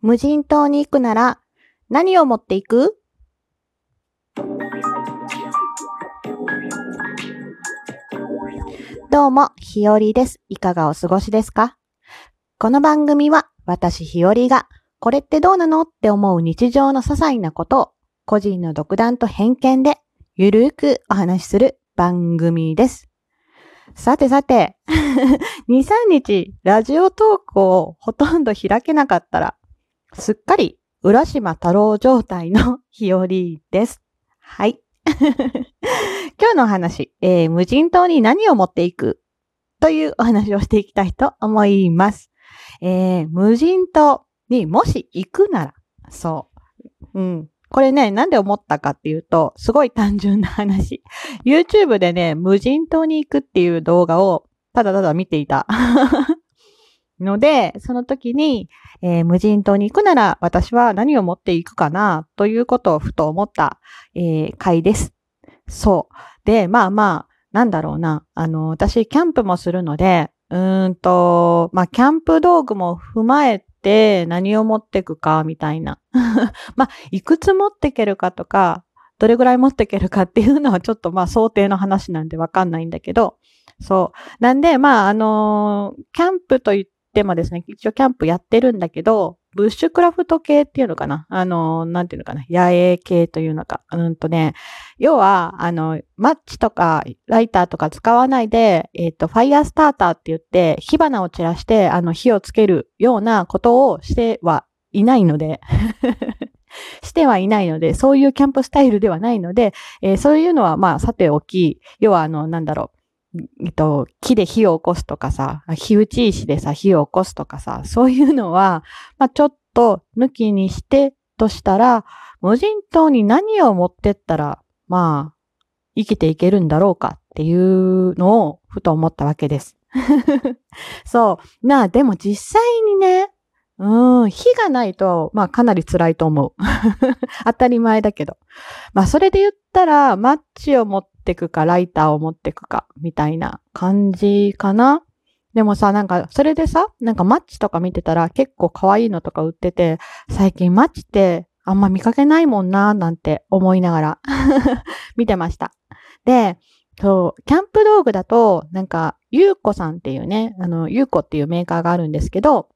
無人島に行くなら何を持っていく？どうも、ひよりです。いかがお過ごしですか？この番組は私ひよりがこれってどうなのって思う日常の些細なことを個人の独断と偏見でゆるーくお話しする番組です。さてさて、2、3日ラジオトークをほとんど開けなかったら、すっかり浦島太郎状態の日和です。はい。今日のお話、えー無人島に何を持っていくというお話をしていきたいと思います。えー無人島にもし行くなら、そう。うん。これね、なんで思ったかっていうと、すごい単純な話。YouTube でね、無人島に行くっていう動画をただただ見ていた。ので、その時に、えー無人島に行くなら私は何を持っていくかなということをふと思った、えー回です。そう。で、まあまあ、なんだろうな。あの、私、キャンプもするので、うーんと、まあ、キャンプ道具も踏まえて何を持っていくか、みたいな。まあ、いくつ持っていけるかとか、どれぐらい持っていけるか っていうのはちょっとまあ想定の話なんでわかんないんだけど、そう。なんで、まあ、あのーキャンプと言ってでもですね、一応キャンプやってるんだけど、ブッシュクラフト系っていうのかな？あのなんていうのかな？野営系というのか。うんとね、要は、あの、マッチとかライターとか使わないで、えっ、と、ファイヤースターターって言って、火花を散らして、あの、火をつけるようなことをしてはいないので、してはいないので、そういうキャンプスタイルではないので、えーそういうのはまあさておき、要はあの、なんだろう、えっと、木で火を起こすとかさ、火打ち石でさ、火を起こすとかさ、そういうのは、まあちょっと抜きにしてとしたら、無人島に何を持ってったら、まあ、生きていけるんだろうかっていうのをふと思ったわけです。そう。なあ、でも実際にね、うん、火がないと、まあかなり辛いと思う。当たり前だけど。まあそれで言ったら、マッチを持ってくか、ライターを持ってくか、みたいな感じかな。でもさ、なんか、それでさ、なんかマッチとか見てたら結構可愛いのとか売ってて、最近マッチってあんま見かけないもんな、なんて思いながら 見てました。で、そう、キャンプ道具だと、なんか、ゆうこさんっていうね、あの、ゆうこっていうメーカーがあるんですけど、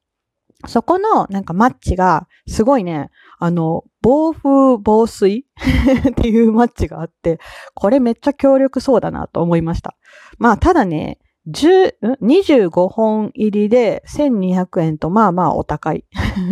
そこのなんかマッチがすごいね、あの、防風防水？っていうマッチがあって、これめっちゃ強力そうだなと思いました。まあ、ただね、10 25本入りで1200円とまあまあお高い。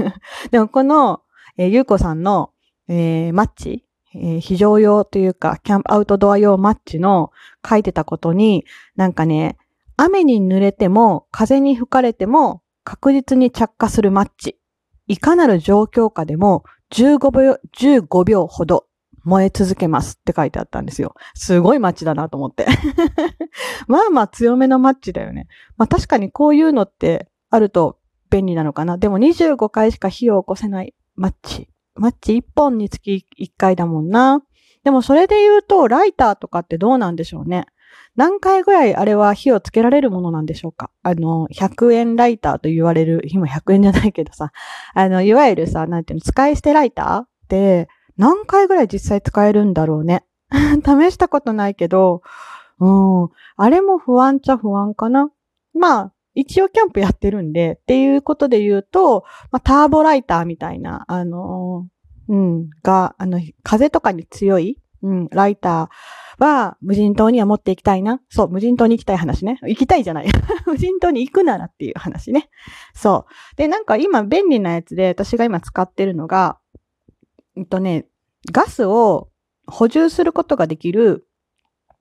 でもこの、えーゆうこさんの、えーマッチ、えー非常用というか、キャンプアウトドア用マッチの書いてたことに、なんかね、雨に濡れても、風に吹かれても、確実に着火するマッチ。いかなる状況下でも15秒、15秒ほど燃え続けますって書いてあったんですよ。すごいマッチだなと思って。まあまあ強めのマッチだよね。まあ確かにこういうのってあると便利なのかな。でも25回しか火を起こせないマッチ。マッチ1本につき1回だもんな。でもそれで言うとライターとかってどうなんでしょうね。何回ぐらいあれは火をつけられるものなんでしょうかあの、100円ライターと言われる、今100円じゃないけどさ、あの、いわゆるさ、なんていうの、使い捨てライターって何回ぐらい実際使えるんだろうね。試したことないけど、うん、あれも不安っちゃ不安かな。まあ、一応キャンプやってるんで、っていうことで言うと、まあ、ターボライターみたいな、あのーうん、が、あの、風とかに強い、うん、ライターは無人島には持っていきたいな。そう、無人島に行きたい話ね。行きたいじゃない。無人島に行くならっていう話ね。そう。で、なんか今便利なやつで私が今使ってるのが、うんとね、ガスを補充することができる、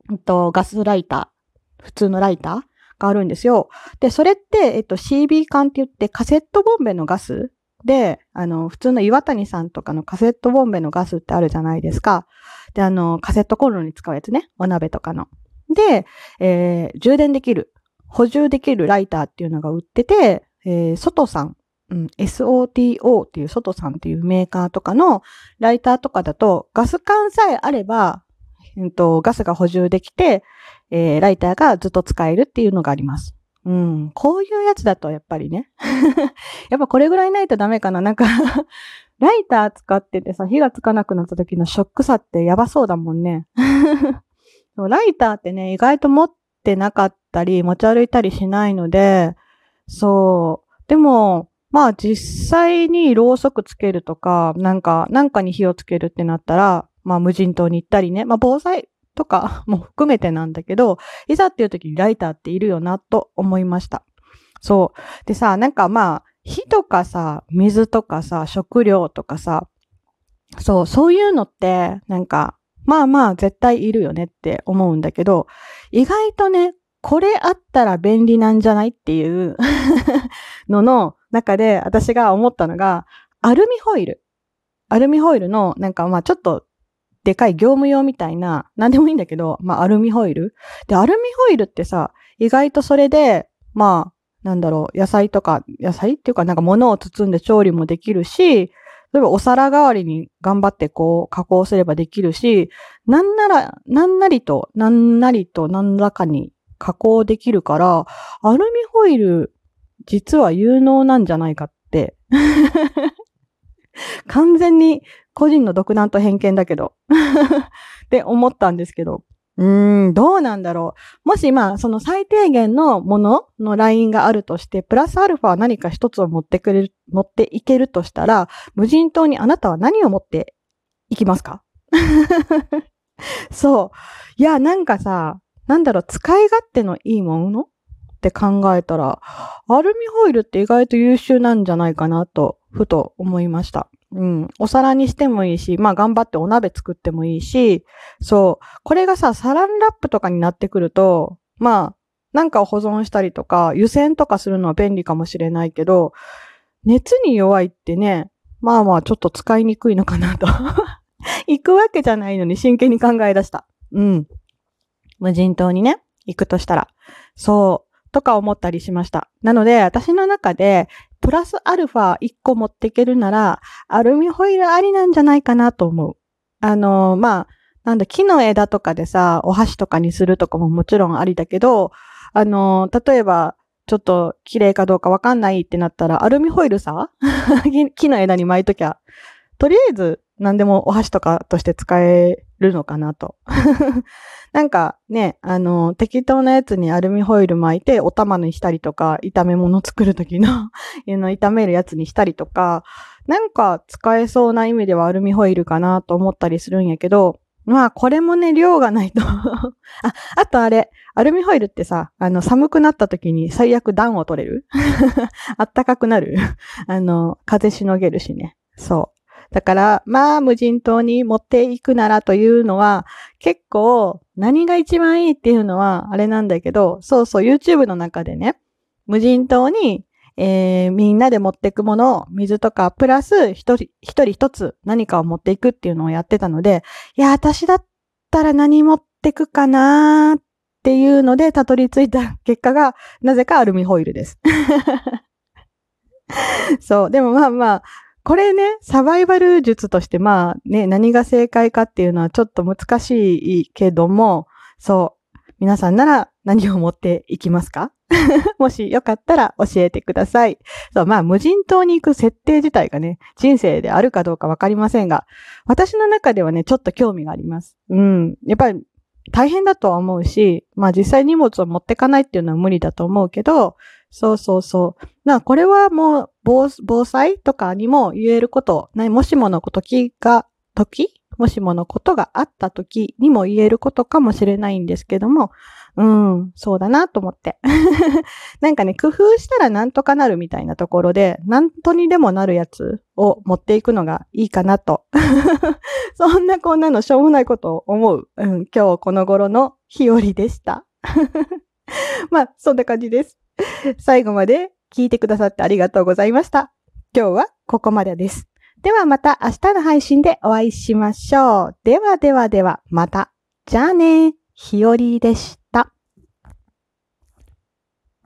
うんと、ガスライター、普通のライターがあるんですよ。で、それって、えっと、CB 缶って言ってカセットボンベのガスで、あの、普通の岩谷さんとかのカセットボンベのガスってあるじゃないですか。で、あの、カセットコンロに使うやつね。お鍋とかの。で、えー充電できる、補充できるライターっていうのが売ってて、えー、ソトさん、うん、SOTO っていうソトさんっていうメーカーとかのライターとかだと、ガス管さえあれば、うんと、ガスが補充できて、えーライターがずっと使えるっていうのがあります。うん。こういうやつだとやっぱりね。やっぱこれぐらいないとダメかな。なんか ライター使っててさ、火がつかなくなった時のショックさってやばそうだもんね。ライターってね、意外と持ってなかったり、持ち歩いたりしないので、そう。でも、まあ実際にろうそくつけるとか、なんか、なんかに火をつけるってなったら、まあ無人島に行ったりね、まあ防災とか も含めてなんだけど、いざっていう時にライターっているよなと思いました。そう。でさ、なんかまあ、火とかさ、水とかさ、食料とかさ、そう、そういうのって、なんか、まあまあ絶対いるよねって思うんだけど、意外とね、これあったら便利なんじゃないっていう のの中で私が思ったのが、アルミホイル。アルミホイルの、なんかまあちょっとでかい業務用みたいな、なんでもいいんだけど、まあアルミホイル。で、アルミホイルってさ、意外とそれで、まあ、なんだろう、野菜とか、野菜っていうかなんか物を包んで調理もできるし、例えばお皿代わりに頑張ってこう加工すればできるし、なんなら、なんなりと、なんなりと何らかに加工できるから、アルミホイル実は有能なんじゃないかって完全に個人の独断と偏見だけど って思ったんですけど。うーん、どうなんだろう。もしまあ、その最低限のもののラインがあるとして、プラスアルファ何か一つを持ってくれる、持っていけるとしたら、無人島にあなたは何を持っていきますか？そう。いや、なんかさ、なんだろう、使い勝手のいいもの？って考えたら、アルミホイルって意外と優秀なんじゃないかなと、ふと思いました。うん。お皿にしてもいいし、まあ頑張ってお鍋作ってもいいし、そう。これがさ、サランラップとかになってくると、まあ、なんか保存したりとか、湯煎とかするのは便利かもしれないけど、熱に弱いってね、まあまあちょっと使いにくいのかなと。行くわけじゃないのに真剣に考え出した。うん。無人島にね、行くとしたら。そう。とか思ったりしました。なので、私の中で、プラスアルファ1個持っていけるなら、アルミホイルありなんじゃないかなと思う。あの、まあ、なんだ、木の枝とかでさ、お箸とかにするとかももちろんありだけど、あの、例えば、ちょっと綺麗かどうかわかんないってなったら、アルミホイルさ 木の枝に巻いときゃ、とりあえず何でもお箸とかとして使えるのかなと。なんかね、あの、適当なやつにアルミホイル巻いてお玉にしたりとか、炒め物作るときの の、炒めるやつにしたりとか、なんか使えそうな意味ではアルミホイルかなと思ったりするんやけど、まあ、これもね、量がないと あ、あとあれ、アルミホイルってさ、あの、寒くなった時に最悪暖を取れる？あったかくなる？あの、風しのげるしね。そう。だから、まあ、無人島に持っていくならというのは、結構、何が一番いいっていうのは、あれなんだけど、そうそう、YouTube の中でね、無人島に、えー、みんなで持っていくものを、水とか、プラス、一人、一人一つ何かを持っていくっていうのをやってたので、いや、私だったら何持ってくかなーっていうので、たどり着いた 結果が、なぜかアルミホイルです。そう。でもまあまあ、これね、サバイバル術としてまあね、何が正解かっていうのはちょっと難しいけども、そう、皆さんなら何を持っていきますか？もしよかったら教えてください。そう、まあ無人島に行く設定自体がね、人生であるかどうかわかりませんが、私の中ではね、ちょっと興味があります。うん。やっぱり大変だとは思うし、まあ実際荷物を持ってかないっていうのは無理だと思うけど、そうそうそう。な、これはもう防、防災とかにも言えること、もしもの時が、時？もしものことがあった時にも言えることかもしれないんですけども、うん、そうだなと思って。なんかね、工夫したらなんとかなるみたいなところで、なんとにでもなるやつを持っていくのがいいかなと。そんなこんなのしょうもないことを思う、うん、今日この頃の日和でした。まあ、そんな感じです。最後まで聞いてくださってありがとうございました。今日はここまでです。ではまた明日の配信でお会いしましょう。ではではではまた。じゃあね。ひよりでした。